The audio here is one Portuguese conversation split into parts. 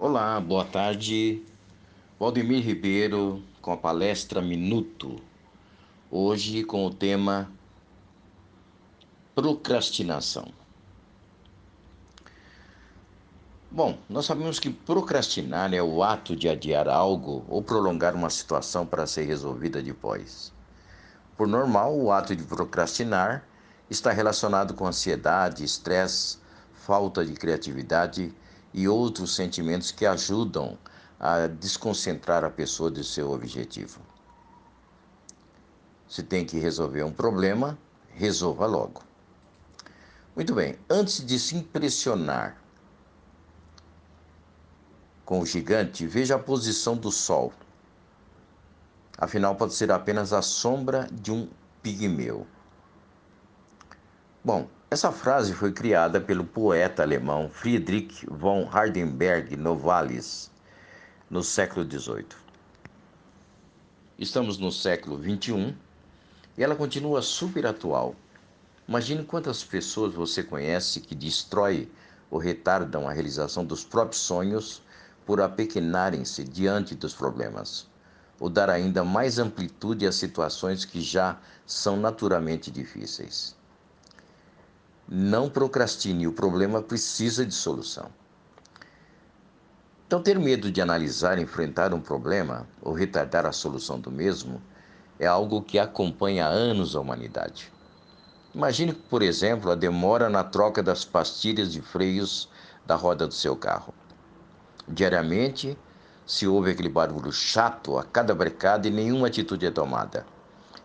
Olá, boa tarde. Valdemir Ribeiro com a palestra Minuto. Hoje com o tema procrastinação. Bom, nós sabemos que procrastinar é o ato de adiar algo ou prolongar uma situação para ser resolvida depois. Por normal, o ato de procrastinar está relacionado com ansiedade, estresse, falta de criatividade e outros sentimentos que ajudam a desconcentrar a pessoa do seu objetivo. Se tem que resolver um problema, resolva logo. Muito bem, antes de se impressionar com o gigante, veja a posição do Sol. Afinal, pode ser apenas a sombra de um pigmeu. Bom, essa frase foi criada pelo poeta alemão Friedrich von Hardenberg Novalis no século XVIII. Estamos no século XXI e ela continua super atual. Imagine quantas pessoas você conhece que destrói ou retardam a realização dos próprios sonhos por apequenarem-se diante dos problemas, ou dar ainda mais amplitude às situações que já são naturalmente difíceis. Não procrastine, o problema precisa de solução. Então, ter medo de analisar enfrentar um problema ou retardar a solução do mesmo é algo que acompanha há anos a humanidade. Imagine, por exemplo, a demora na troca das pastilhas de freios da roda do seu carro. Diariamente, se ouve aquele barulho chato a cada brecada e nenhuma atitude é tomada.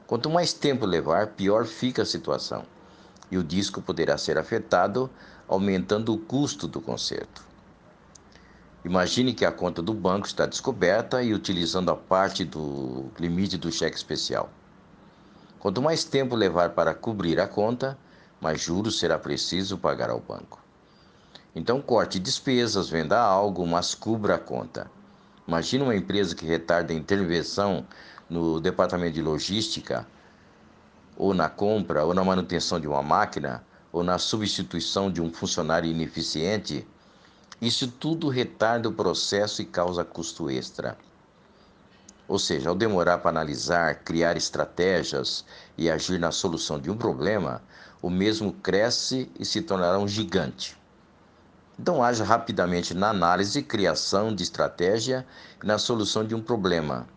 Quanto mais tempo levar, pior fica a situação e o disco poderá ser afetado, aumentando o custo do conserto. Imagine que a conta do banco está descoberta e utilizando a parte do limite do cheque especial. Quanto mais tempo levar para cobrir a conta, mais juros será preciso pagar ao banco. Então, corte despesas, venda algo, mas cubra a conta. Imagine uma empresa que retarda a intervenção no departamento de logística, ou na compra, ou na manutenção de uma máquina, ou na substituição de um funcionário ineficiente. Isso tudo retarda o processo e causa custo extra. Ou seja, ao demorar para analisar, criar estratégias e agir na solução de um problema, o mesmo cresce e se tornará um gigante. Então, haja rapidamente na análise criação de estratégia e na solução de um problema,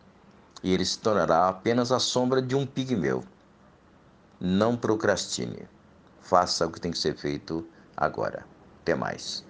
e ele se tornará apenas a sombra de um pigmeu. Não procrastine. Faça o que tem que ser feito agora. Até mais.